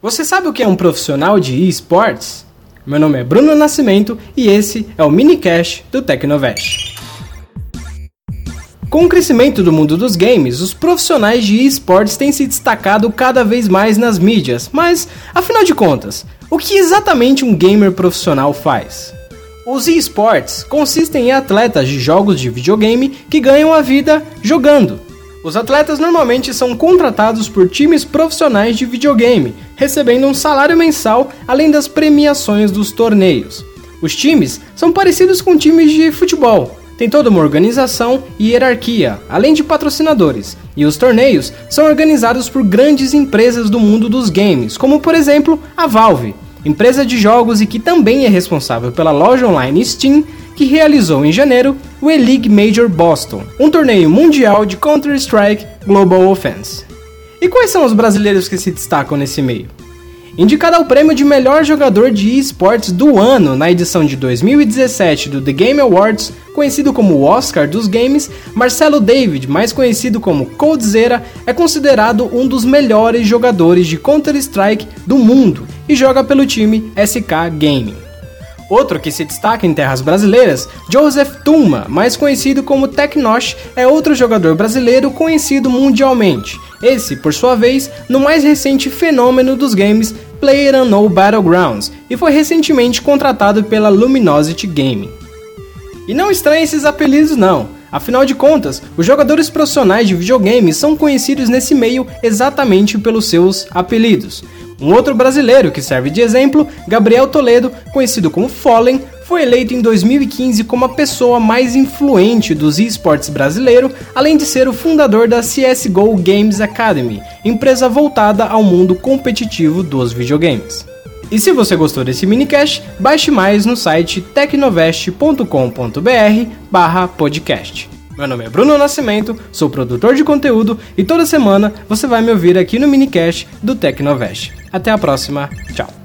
Você sabe o que é um profissional de esportes? Meu nome é Bruno Nascimento e esse é o minicast do Tecnovest. Com o crescimento do mundo dos games, os profissionais de esportes têm se destacado cada vez mais nas mídias, mas, afinal de contas, o que exatamente um gamer profissional faz? Os esportes consistem em atletas de jogos de videogame que ganham a vida jogando. Os atletas normalmente são contratados por times profissionais de videogame, recebendo um salário mensal além das premiações dos torneios. Os times são parecidos com times de futebol, tem toda uma organização e hierarquia, além de patrocinadores, e os torneios são organizados por grandes empresas do mundo dos games, como por exemplo a Valve, empresa de jogos e que também é responsável pela loja online Steam que realizou em janeiro o E-League Major Boston, um torneio mundial de Counter-Strike Global Offense. E quais são os brasileiros que se destacam nesse meio? Indicado ao prêmio de melhor jogador de esportes do ano na edição de 2017 do The Game Awards, conhecido como Oscar dos games, Marcelo David, mais conhecido como Coldzera, é considerado um dos melhores jogadores de Counter-Strike do mundo e joga pelo time SK Gaming. Outro que se destaca em terras brasileiras, Joseph Tuma, mais conhecido como Tecnosh, é outro jogador brasileiro conhecido mundialmente. Esse, por sua vez, no mais recente fenômeno dos games PlayerUnknown Battlegrounds e foi recentemente contratado pela Luminosity Gaming. E não estranhe esses apelidos não. Afinal de contas, os jogadores profissionais de videogames são conhecidos nesse meio exatamente pelos seus apelidos. Um outro brasileiro que serve de exemplo, Gabriel Toledo, conhecido como Fallen, foi eleito em 2015 como a pessoa mais influente dos esportes brasileiro, além de ser o fundador da CSGO Games Academy, empresa voltada ao mundo competitivo dos videogames. E se você gostou desse minicast, baixe mais no site tecnovest.com.br/podcast. Meu nome é Bruno Nascimento, sou produtor de conteúdo e toda semana você vai me ouvir aqui no minicast do Tecnovest. Até a próxima, tchau.